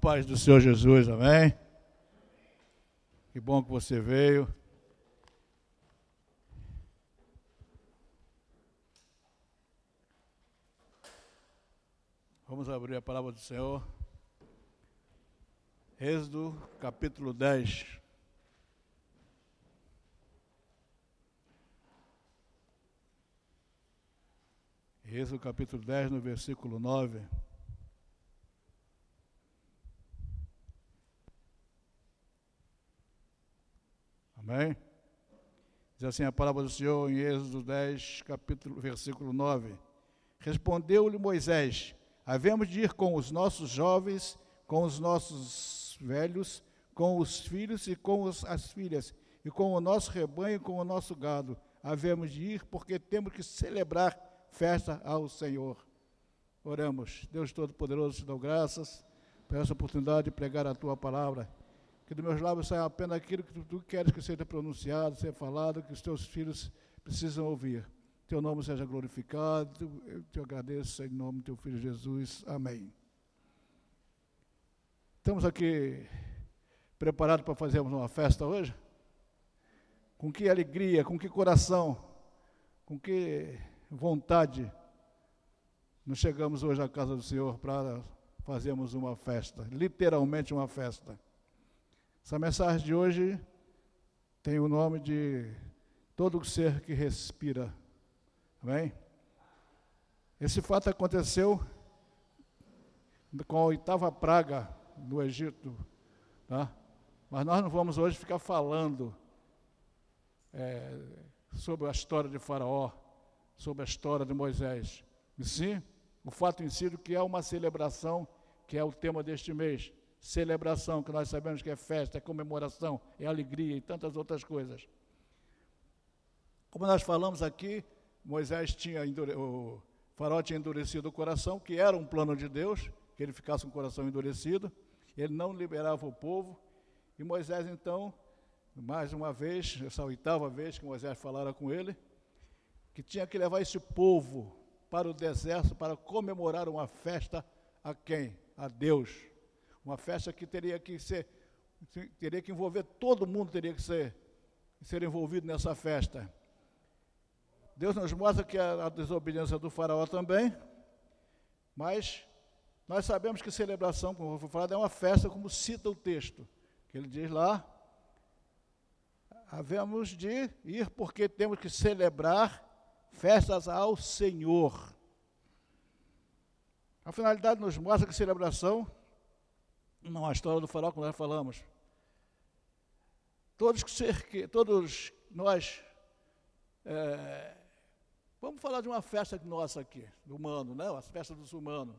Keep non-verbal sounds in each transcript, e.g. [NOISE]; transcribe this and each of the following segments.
Paz do Senhor Jesus, amém? Que bom que você veio. Vamos abrir a palavra do Senhor. Êxodo, capítulo 10. Êxodo, capítulo 10, no versículo 9. Amém? Diz assim a palavra do Senhor em Êxodo 10, capítulo, versículo 9. Respondeu-lhe Moisés: Havemos de ir com os nossos jovens, com os nossos velhos, com os filhos e com os, as filhas, e com o nosso rebanho e com o nosso gado. Havemos de ir porque temos que celebrar festa ao Senhor. Oramos. Deus Todo-Poderoso, te dou graças por essa oportunidade de pregar a tua palavra que dos meus lábios saia apenas aquilo que tu, queres que seja pronunciado, seja falado, que os teus filhos precisam ouvir. Teu nome seja glorificado, eu te agradeço em nome do teu filho Jesus. Amém. Estamos aqui preparados para fazermos uma festa hoje? Com que alegria, com que coração, com que vontade nós chegamos hoje à casa do Senhor para fazermos uma festa, literalmente uma festa. Essa mensagem de hoje tem o nome de todo ser que respira. Amém? Esse fato aconteceu com a oitava praga no Egito. Tá? Mas nós não vamos hoje ficar falando é, sobre a história de Faraó, sobre a história de Moisés. E sim, o fato em si que é uma celebração, que é o tema deste mês celebração, que nós sabemos que é festa, é comemoração, é alegria e tantas outras coisas. Como nós falamos aqui, Moisés tinha, o tinha endurecido o coração, que era um plano de Deus, que ele ficasse com o coração endurecido, ele não liberava o povo, e Moisés então, mais uma vez, essa oitava vez que Moisés falara com ele, que tinha que levar esse povo para o deserto para comemorar uma festa a quem? A Deus. Uma festa que teria que ser, teria que envolver todo mundo, teria que ser, ser envolvido nessa festa. Deus nos mostra que a, a desobediência do faraó também, mas nós sabemos que celebração, como foi falado, é uma festa, como cita o texto, que ele diz lá, havemos de ir porque temos que celebrar festas ao Senhor. A finalidade nos mostra que celebração não a história do farol que nós falamos. Todos, que, todos nós, é, vamos falar de uma festa nossa aqui, do humano, né? A festa dos humanos.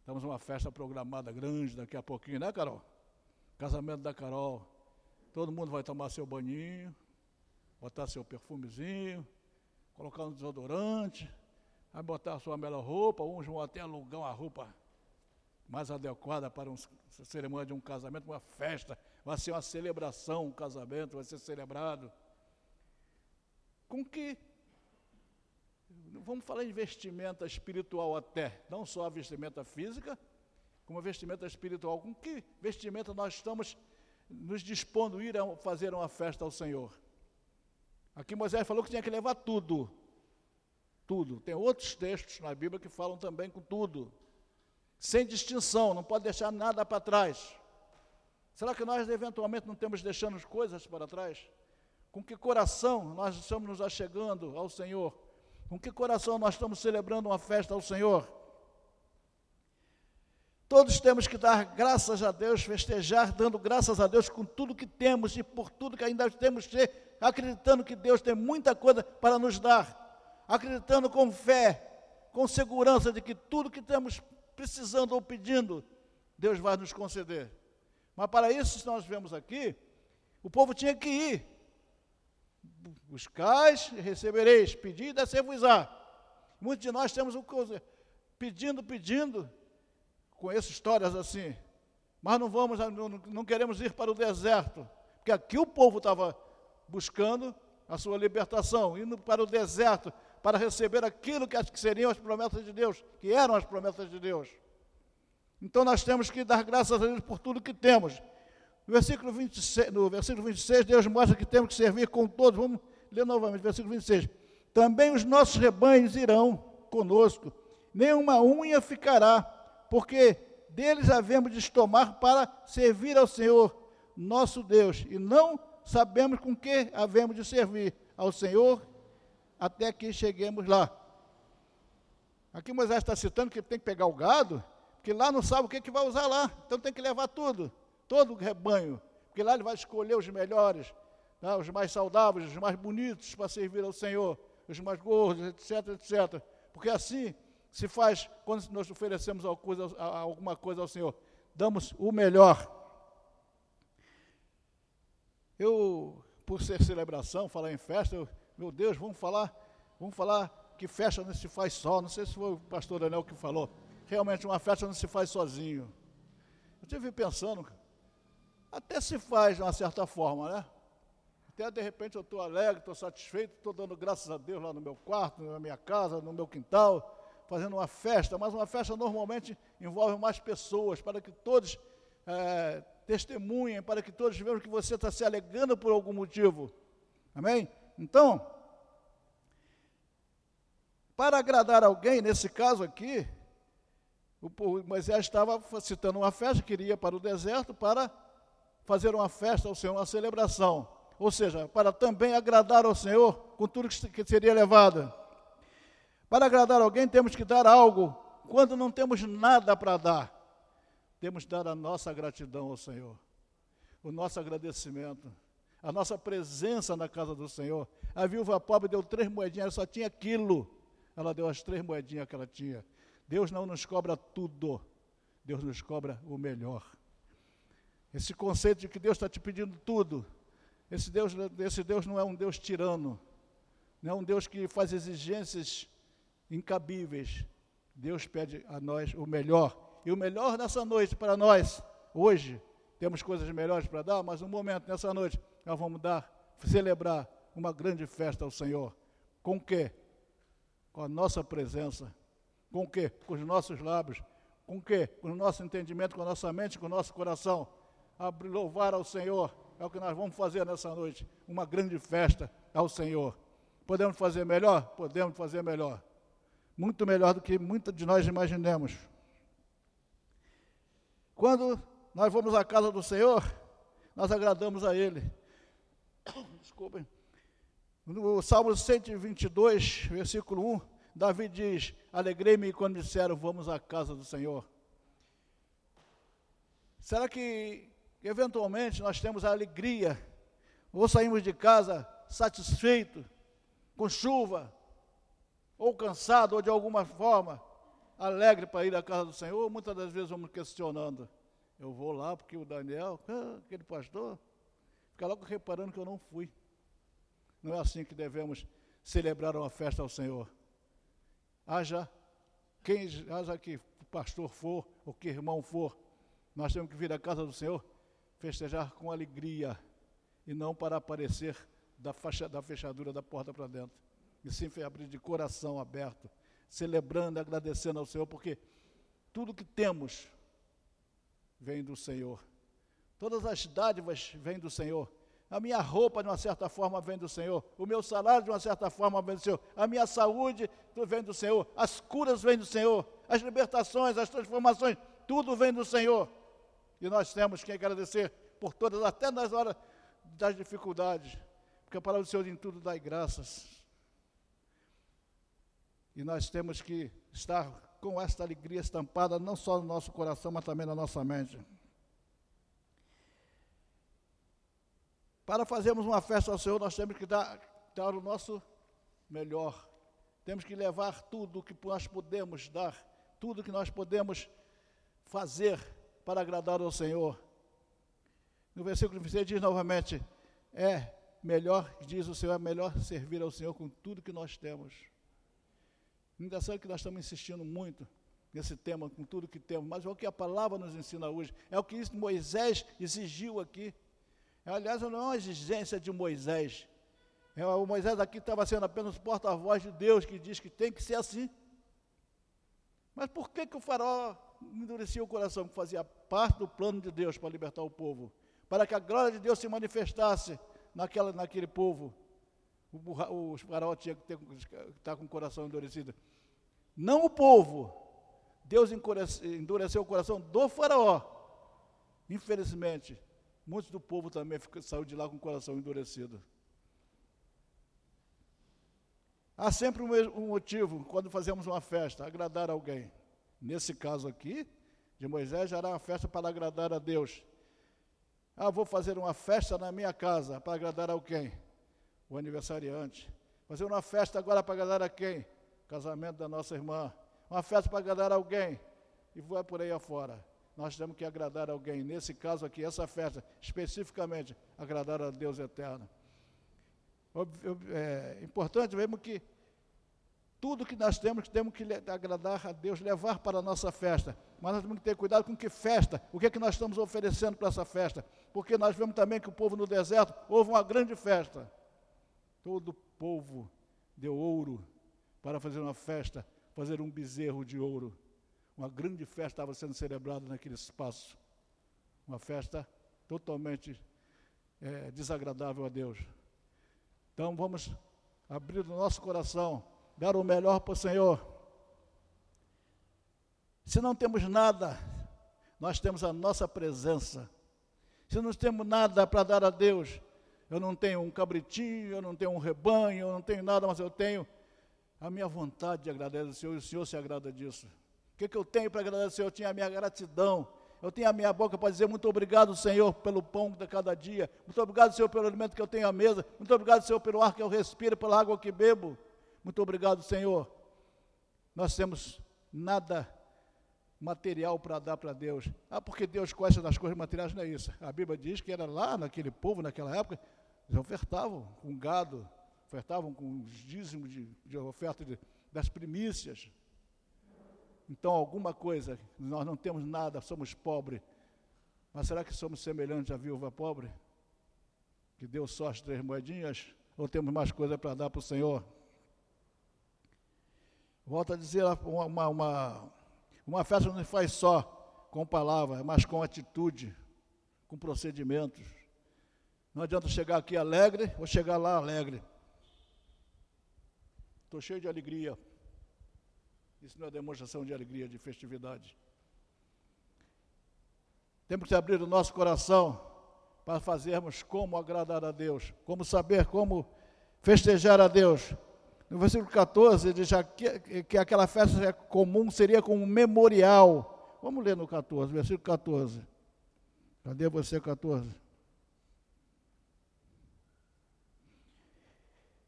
Estamos uma festa programada grande daqui a pouquinho, né, Carol? Casamento da Carol. Todo mundo vai tomar seu banhinho, botar seu perfumezinho, colocar um desodorante, vai botar sua melhor roupa, uns vão até alugar uma roupa mais adequada para um, a cerimônia de um casamento, uma festa, vai ser uma celebração, um casamento vai ser celebrado. Com que vamos falar em vestimenta espiritual até, não só a vestimenta física, como a vestimenta espiritual. Com que vestimenta nós estamos nos dispondo a ir a fazer uma festa ao Senhor? Aqui Moisés falou que tinha que levar tudo. Tudo. Tem outros textos na Bíblia que falam também com tudo sem distinção, não pode deixar nada para trás. Será que nós eventualmente não temos deixando coisas para trás? Com que coração nós estamos nos achegando ao Senhor? Com que coração nós estamos celebrando uma festa ao Senhor? Todos temos que dar graças a Deus, festejar, dando graças a Deus com tudo que temos e por tudo que ainda temos acreditando que Deus tem muita coisa para nos dar, acreditando com fé, com segurança de que tudo que temos precisando ou pedindo, Deus vai nos conceder. Mas para isso, nós vemos aqui, o povo tinha que ir. Buscais recebereis, pedi e descer-vos-á. Muitos de nós temos um pedindo, pedindo. Conheço histórias assim. Mas não vamos, não, não queremos ir para o deserto. Porque aqui o povo estava buscando a sua libertação, indo para o deserto, para receber aquilo que seriam as promessas de Deus, que eram as promessas de Deus. Então nós temos que dar graças a Deus por tudo que temos. No versículo 26, no versículo 26 Deus mostra que temos que servir com todos. Vamos ler novamente, versículo 26. Também os nossos rebanhos irão conosco, nenhuma unha ficará, porque deles havemos de tomar para servir ao Senhor, nosso Deus, e não sabemos com que havemos de servir ao Senhor até que cheguemos lá. Aqui Moisés está citando que tem que pegar o gado, porque lá não sabe o que, que vai usar lá, então tem que levar tudo, todo o rebanho, porque lá ele vai escolher os melhores, tá, os mais saudáveis, os mais bonitos para servir ao Senhor, os mais gordos, etc, etc. Porque assim se faz quando nós oferecemos alguma coisa ao Senhor, damos o melhor. Eu, por ser celebração, falar em festa, eu, meu Deus, vamos falar, vamos falar que festa não se faz só. Não sei se foi o pastor Daniel que falou. Realmente uma festa não se faz sozinho. Eu estive pensando, até se faz de uma certa forma, né? Até de repente eu estou alegre, estou satisfeito, estou dando graças a Deus lá no meu quarto, na minha casa, no meu quintal, fazendo uma festa, mas uma festa normalmente envolve mais pessoas, para que todos é, testemunhem, para que todos vejam que você está se alegrando por algum motivo. Amém? Então, para agradar alguém, nesse caso aqui, o Moisés estava citando uma festa, queria para o deserto para fazer uma festa ao Senhor, uma celebração. Ou seja, para também agradar ao Senhor com tudo que seria levado. Para agradar alguém, temos que dar algo. Quando não temos nada para dar, temos que dar a nossa gratidão ao Senhor, o nosso agradecimento, a nossa presença na casa do Senhor. A viúva pobre deu três moedinhas, ela só tinha aquilo. Ela deu as três moedinhas que ela tinha. Deus não nos cobra tudo, Deus nos cobra o melhor. Esse conceito de que Deus está te pedindo tudo, esse Deus, esse Deus não é um Deus tirano, não é um Deus que faz exigências incabíveis. Deus pede a nós o melhor. E o melhor nessa noite para nós, hoje, temos coisas melhores para dar, mas no momento, nessa noite, nós vamos dar, celebrar uma grande festa ao Senhor. Com o quê? Com a nossa presença com o quê? Com os nossos lábios. Com o quê? Com o nosso entendimento, com a nossa mente, com o nosso coração. Abrir, louvar ao Senhor. É o que nós vamos fazer nessa noite. Uma grande festa ao Senhor. Podemos fazer melhor? Podemos fazer melhor. Muito melhor do que muitos de nós imaginemos. Quando nós vamos à casa do Senhor, nós agradamos a Ele. [COUGHS] Desculpem. No Salmo 122, versículo 1, Davi diz: Alegrei-me quando disseram, vamos à casa do Senhor. Será que, eventualmente, nós temos a alegria, ou saímos de casa satisfeito, com chuva, ou cansado, ou de alguma forma, alegre para ir à casa do Senhor? Muitas das vezes vamos questionando. Eu vou lá porque o Daniel, ah, aquele pastor, fica logo reparando que eu não fui. Não é assim que devemos celebrar uma festa ao Senhor haja quem haja que pastor for, ou que irmão for, nós temos que vir à casa do Senhor festejar com alegria e não para aparecer da, faixa, da fechadura da porta para dentro. E sim abrir de coração aberto, celebrando, agradecendo ao Senhor, porque tudo que temos vem do Senhor. Todas as dádivas vêm do Senhor. A minha roupa, de uma certa forma, vem do Senhor. O meu salário, de uma certa forma, vem do Senhor. A minha saúde vem do Senhor. As curas vêm do Senhor. As libertações, as transformações, tudo vem do Senhor. E nós temos que agradecer por todas, até nas horas das dificuldades. Porque a palavra do Senhor em tudo dá graças. E nós temos que estar com esta alegria estampada, não só no nosso coração, mas também na nossa mente. Para fazermos uma festa ao Senhor, nós temos que dar, dar o nosso melhor. Temos que levar tudo o que nós podemos dar, tudo que nós podemos fazer para agradar ao Senhor. No versículo 26 diz novamente: é melhor, diz o Senhor, é melhor servir ao Senhor com tudo que nós temos. Engraçado que nós estamos insistindo muito nesse tema, com tudo que temos, mas é o que a palavra nos ensina hoje, é o que Moisés exigiu aqui. Aliás, não é uma exigência de Moisés. É, o Moisés aqui estava sendo apenas porta-voz de Deus que diz que tem que ser assim. Mas por que, que o faraó endurecia o coração, que fazia parte do plano de Deus para libertar o povo, para que a glória de Deus se manifestasse naquela, naquele povo. O, o faraó tinha que estar tá com o coração endurecido. Não o povo. Deus endureceu o coração do faraó. Infelizmente, muitos do povo também saiu de lá com o coração endurecido. Há sempre um motivo quando fazemos uma festa, agradar alguém. Nesse caso aqui, de Moisés, já era uma festa para agradar a Deus. Ah, vou fazer uma festa na minha casa para agradar a quem? O aniversariante. Fazer uma festa agora para agradar a quem? Casamento da nossa irmã. Uma festa para agradar alguém. E vai por aí afora. Nós temos que agradar alguém. Nesse caso aqui, essa festa, especificamente, agradar a Deus eterno. É importante mesmo que tudo que nós temos, temos que agradar a Deus, levar para a nossa festa. Mas nós temos que ter cuidado com que festa, o que é que nós estamos oferecendo para essa festa. Porque nós vemos também que o povo no deserto houve uma grande festa. Todo o povo deu ouro para fazer uma festa, fazer um bezerro de ouro. Uma grande festa estava sendo celebrada naquele espaço. Uma festa totalmente é, desagradável a Deus. Então vamos abrir o nosso coração, dar o melhor para o Senhor. Se não temos nada, nós temos a nossa presença. Se não temos nada para dar a Deus, eu não tenho um cabritinho, eu não tenho um rebanho, eu não tenho nada, mas eu tenho a minha vontade de agradecer ao Senhor, e o Senhor se agrada disso. Que, que eu tenho para agradecer? Eu tinha a minha gratidão, eu tenho a minha boca para dizer muito obrigado, Senhor, pelo pão de cada dia. Muito obrigado, Senhor, pelo alimento que eu tenho à mesa. Muito obrigado, Senhor, pelo ar que eu respiro, pela água que bebo. Muito obrigado, Senhor. Nós temos nada material para dar para Deus. Ah, porque Deus gosta das coisas materiais, não é isso. A Bíblia diz que era lá naquele povo, naquela época, eles ofertavam com gado, ofertavam com os dízimos de, de oferta de, das primícias. Então, alguma coisa, nós não temos nada, somos pobres. Mas será que somos semelhantes à viúva pobre? Que deu só as três moedinhas? Ou temos mais coisa para dar para o Senhor? Volto a dizer, uma, uma, uma festa não se faz só com palavras, mas com atitude, com procedimentos. Não adianta chegar aqui alegre ou chegar lá alegre. Estou cheio de alegria. Isso não é demonstração de alegria, de festividade. Temos que abrir o nosso coração para fazermos como agradar a Deus, como saber como festejar a Deus. No versículo 14, ele diz que, que aquela festa é comum seria como um memorial. Vamos ler no 14, versículo 14. Cadê você, 14?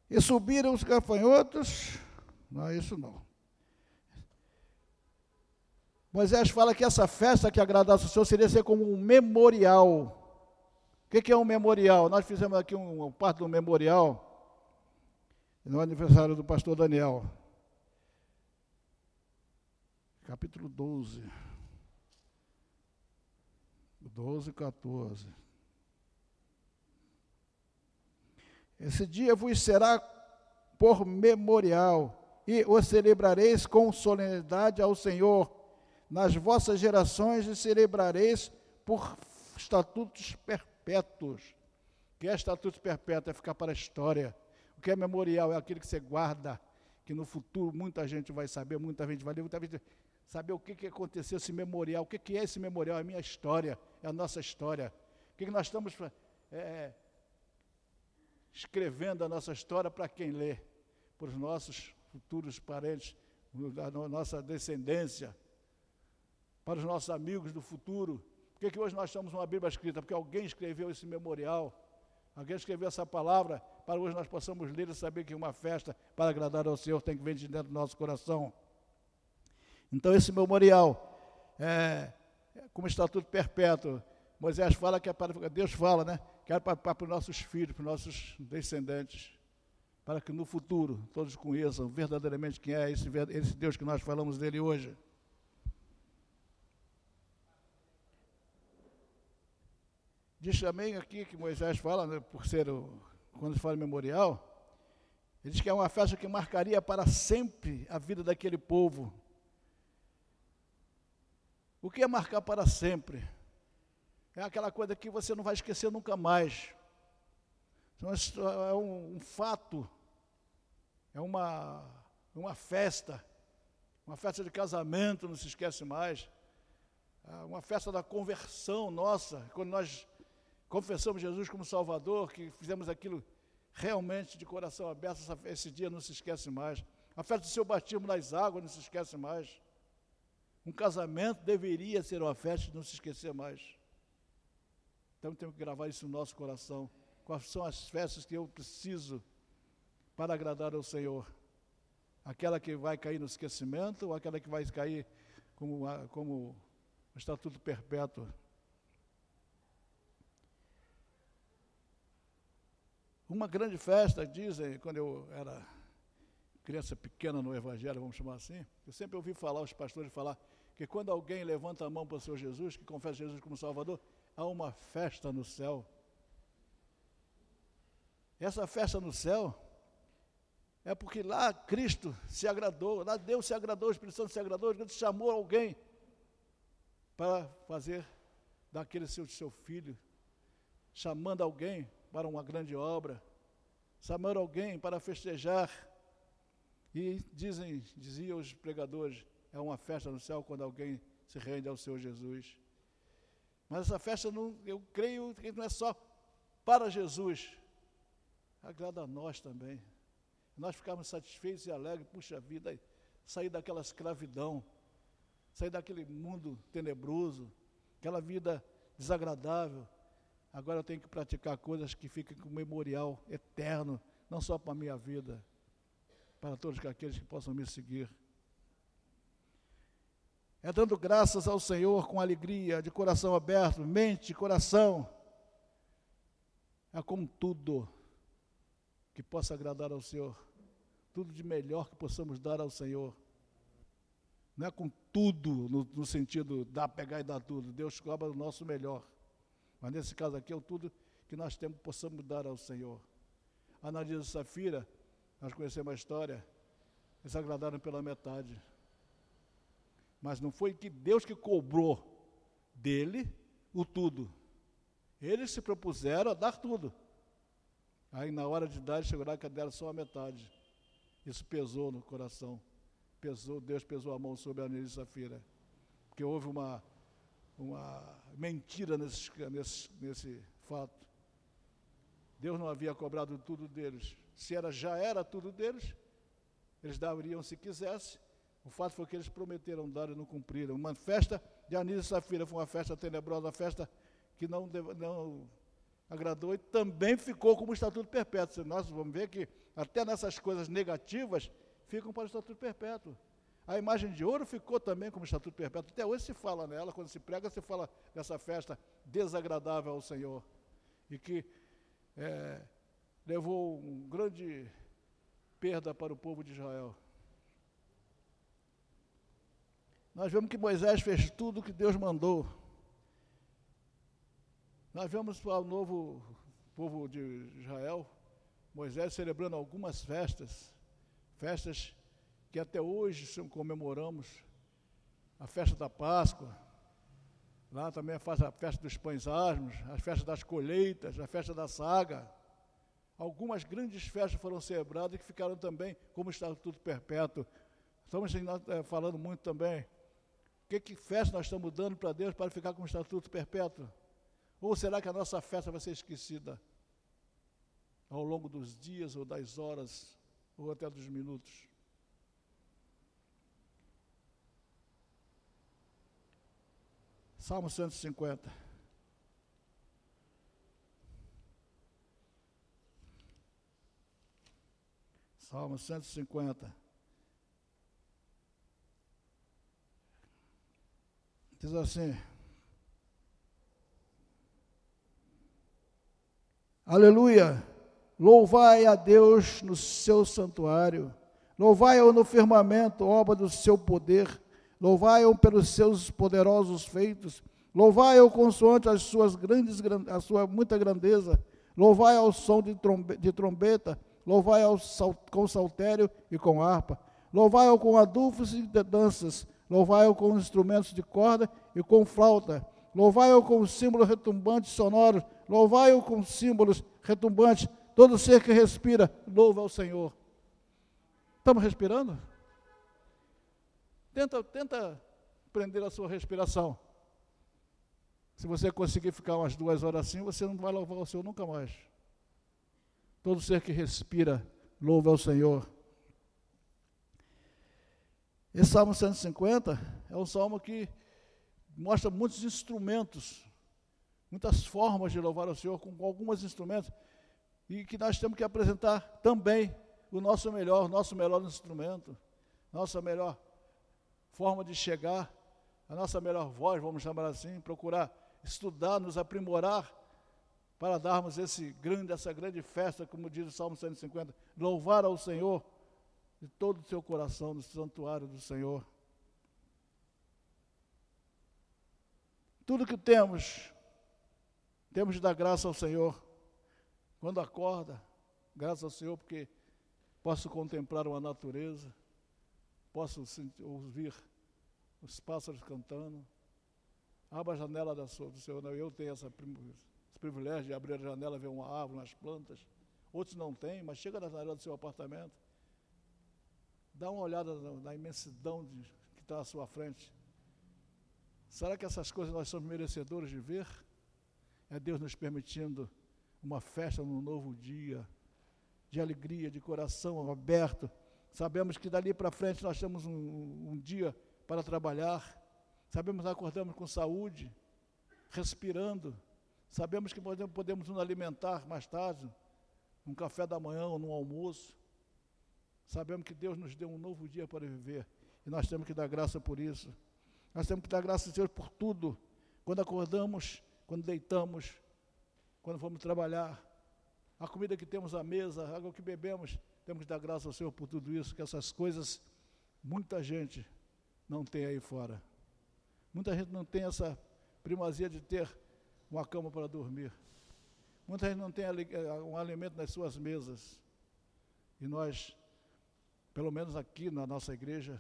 E subiram os gafanhotos. Não, isso não. Moisés fala que essa festa que agradasse o Senhor seria ser como um memorial. O que, é um memorial? Nós fizemos aqui um, um parte do memorial no aniversário do pastor Daniel. Capítulo 12. 12, 14. Esse dia vos será por memorial, e o celebrareis com solenidade ao Senhor nas vossas gerações e celebrareis por estatutos perpétuos. O que é estatuto perpétuo? É ficar para a história. O que é memorial? É aquele que você guarda, que no futuro muita gente vai saber, muita gente vai ler, muita gente saber o que, que aconteceu esse memorial. O que, que é esse memorial? É a minha história, é a nossa história. O que, que nós estamos é, escrevendo a nossa história para quem lê? Para os nossos futuros parentes, a nossa descendência para os nossos amigos do futuro. Por que, que hoje nós temos uma Bíblia escrita? Porque alguém escreveu esse memorial, alguém escreveu essa palavra, para hoje nós possamos ler e saber que uma festa para agradar ao Senhor tem que vir de dentro do nosso coração. Então, esse memorial é, como estatuto perpétuo. Moisés fala que é para, Deus fala, né? Que é para, para, para os nossos filhos, para os nossos descendentes, para que no futuro todos conheçam verdadeiramente quem é esse, esse Deus que nós falamos dele hoje. Diz também aqui que Moisés fala, né, por ser o, quando fala memorial, ele diz que é uma festa que marcaria para sempre a vida daquele povo. O que é marcar para sempre? É aquela coisa que você não vai esquecer nunca mais. É um, um fato, é uma, uma festa, uma festa de casamento, não se esquece mais. É uma festa da conversão nossa, quando nós confessamos Jesus como Salvador, que fizemos aquilo realmente de coração aberto, esse dia não se esquece mais. A festa do seu batismo nas águas não se esquece mais. Um casamento deveria ser uma festa de não se esquecer mais. Então temos que gravar isso no nosso coração. Quais são as festas que eu preciso para agradar ao Senhor? Aquela que vai cair no esquecimento ou aquela que vai cair como, como estatuto perpétuo? Uma grande festa, dizem, quando eu era criança pequena no Evangelho, vamos chamar assim, eu sempre ouvi falar, os pastores falar, que quando alguém levanta a mão para o Senhor Jesus, que confessa Jesus como Salvador, há uma festa no céu. Essa festa no céu é porque lá Cristo se agradou, lá Deus se agradou, o Espírito Santo se agradou, Deus chamou alguém para fazer daquele seu, seu filho, chamando alguém para uma grande obra, chamando alguém para festejar. E dizem, diziam os pregadores, é uma festa no céu quando alguém se rende ao Senhor Jesus. Mas essa festa, não, eu creio que não é só para Jesus, agrada a nós também. Nós ficarmos satisfeitos e alegres, puxa vida, sair daquela escravidão, sair daquele mundo tenebroso, aquela vida desagradável. Agora eu tenho que praticar coisas que fiquem com memorial eterno, não só para a minha vida, para todos aqueles que possam me seguir. É dando graças ao Senhor com alegria, de coração aberto, mente, coração. É com tudo que possa agradar ao Senhor. Tudo de melhor que possamos dar ao Senhor. Não é com tudo, no, no sentido dar, pegar e dar tudo. Deus cobra o nosso melhor. Mas nesse caso aqui é o tudo que nós temos possamos dar ao Senhor. Analisa e Safira, nós conhecemos a história, eles agradaram pela metade. Mas não foi que Deus que cobrou dele o tudo. Eles se propuseram a dar tudo. Aí na hora de dar, chegou lá que deram só a metade. Isso pesou no coração. Pesou, Deus pesou a mão sobre a Anelise Safira. Porque houve uma, uma mentira nesse, nesse, nesse fato. Deus não havia cobrado tudo deles. Se era, já era tudo deles, eles dariam se quisesse. O fato foi que eles prometeram dar e não cumpriram. Uma festa de Anísio e Safira foi uma festa tenebrosa, uma festa que não, não agradou e também ficou como estatuto perpétuo. Nós vamos ver que até nessas coisas negativas ficam para o estatuto perpétuo. A imagem de ouro ficou também como estatuto perpétuo. Até hoje se fala nela, quando se prega, se fala dessa festa desagradável ao Senhor. E que é, levou um grande perda para o povo de Israel. Nós vemos que Moisés fez tudo o que Deus mandou. Nós vemos o novo povo de Israel, Moisés celebrando algumas festas, festas que até hoje comemoramos, a festa da Páscoa, lá também faz a festa dos pães asmos, as festas das colheitas, a festa da saga. Algumas grandes festas foram celebradas que ficaram também como estatuto perpétuo. Estamos eh, falando muito também. Que, que festa nós estamos dando para Deus para ficar com estatuto perpétuo? Ou será que a nossa festa vai ser esquecida ao longo dos dias, ou das horas, ou até dos minutos? Salmo 150. Salmo 150. Diz assim: Aleluia! Louvai a Deus no seu santuário, louvai-o no firmamento, obra do seu poder, louvai-o pelos seus poderosos feitos, louvai-o consoante as suas grandes, a sua muita grandeza, louvai ao som de, trombe, de trombeta, louvai ao sal, com saltério e com harpa, louvai-o com adufos e danças, Louvai-o com instrumentos de corda e com flauta. Louvai-o com símbolos retumbantes sonoros. Louvai-o com símbolos retumbantes. Todo ser que respira, louva ao Senhor. Estamos respirando? Tenta, tenta prender a sua respiração. Se você conseguir ficar umas duas horas assim, você não vai louvar o Senhor nunca mais. Todo ser que respira, louva ao Senhor. Esse Salmo 150 é um salmo que mostra muitos instrumentos, muitas formas de louvar ao Senhor, com alguns instrumentos, e que nós temos que apresentar também o nosso melhor, o nosso melhor instrumento, nossa melhor forma de chegar, a nossa melhor voz, vamos chamar assim, procurar estudar, nos aprimorar para darmos esse grande, essa grande festa, como diz o Salmo 150, louvar ao Senhor de todo o seu coração no santuário do Senhor. Tudo que temos, temos de dar graça ao Senhor. Quando acorda, graças ao Senhor, porque posso contemplar uma natureza, posso ouvir os pássaros cantando. Abra a janela da sua, do Senhor. Eu tenho essa, esse privilégio de abrir a janela, ver uma árvore, umas plantas. Outros não têm, mas chega na janela do seu apartamento Dá uma olhada na, na imensidão de, que está à sua frente. Será que essas coisas nós somos merecedores de ver? É Deus nos permitindo uma festa num novo dia, de alegria, de coração aberto. Sabemos que dali para frente nós temos um, um dia para trabalhar. Sabemos que acordamos com saúde, respirando. Sabemos que podemos, nos alimentar mais tarde, num café da manhã ou num almoço. Sabemos que Deus nos deu um novo dia para viver. E nós temos que dar graça por isso. Nós temos que dar graça a Deus por tudo. Quando acordamos, quando deitamos, quando vamos trabalhar, a comida que temos à mesa, a água que bebemos, temos que dar graça ao Senhor por tudo isso, que essas coisas muita gente não tem aí fora. Muita gente não tem essa primazia de ter uma cama para dormir. Muita gente não tem um alimento nas suas mesas. E nós pelo menos aqui na nossa igreja,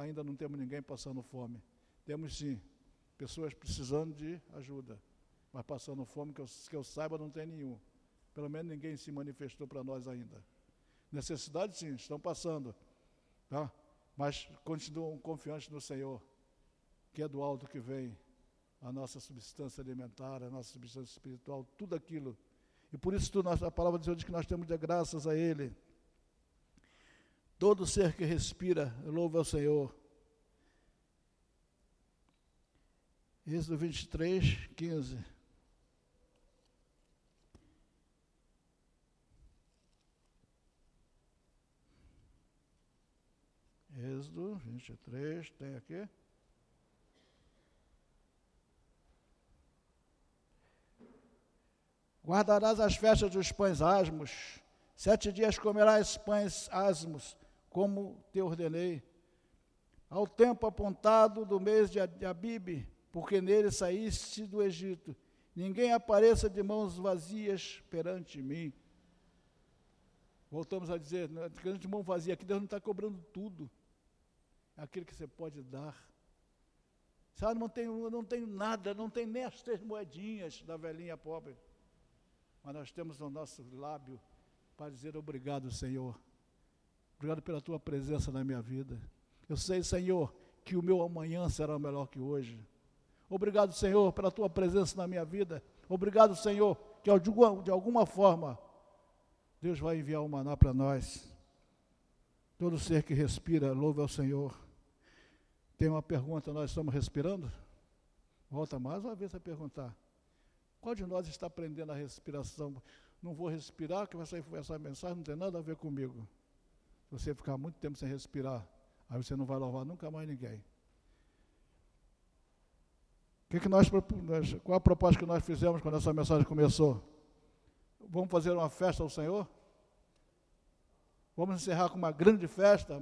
ainda não temos ninguém passando fome. Temos sim pessoas precisando de ajuda, mas passando fome, que eu, que eu saiba, não tem nenhum. Pelo menos ninguém se manifestou para nós ainda. Necessidade, sim, estão passando, tá? mas continuam confiantes no Senhor, que é do alto que vem a nossa substância alimentar, a nossa substância espiritual, tudo aquilo. E por isso tudo, a palavra de Deus diz que nós temos de graças a Ele. Todo ser que respira, louva ao Senhor. Êxodo 23, 15. Êxodo 23, tem aqui. Guardarás as festas dos pães asmos, sete dias comerás pães asmos, como te ordenei. Ao tempo apontado do mês de Abib, porque nele saíste do Egito, ninguém apareça de mãos vazias perante mim. Voltamos a dizer, né, de mão vazia, aqui Deus não está cobrando tudo. Aquilo que você pode dar. Sabe, não tenho, não tenho nada, não tem nem as três moedinhas da velhinha pobre. Mas nós temos no nosso lábio para dizer obrigado, Senhor. Obrigado pela tua presença na minha vida. Eu sei, Senhor, que o meu amanhã será melhor que hoje. Obrigado, Senhor, pela tua presença na minha vida. Obrigado, Senhor, que de alguma forma Deus vai enviar o maná para nós. Todo ser que respira, louve ao Senhor. Tem uma pergunta, nós estamos respirando? Volta mais uma vez a perguntar. Qual de nós está aprendendo a respiração? Não vou respirar, que essa, essa mensagem não tem nada a ver comigo você ficar muito tempo sem respirar, aí você não vai louvar nunca mais ninguém. Que que nós, qual a proposta que nós fizemos quando essa mensagem começou? Vamos fazer uma festa ao Senhor? Vamos encerrar com uma grande festa,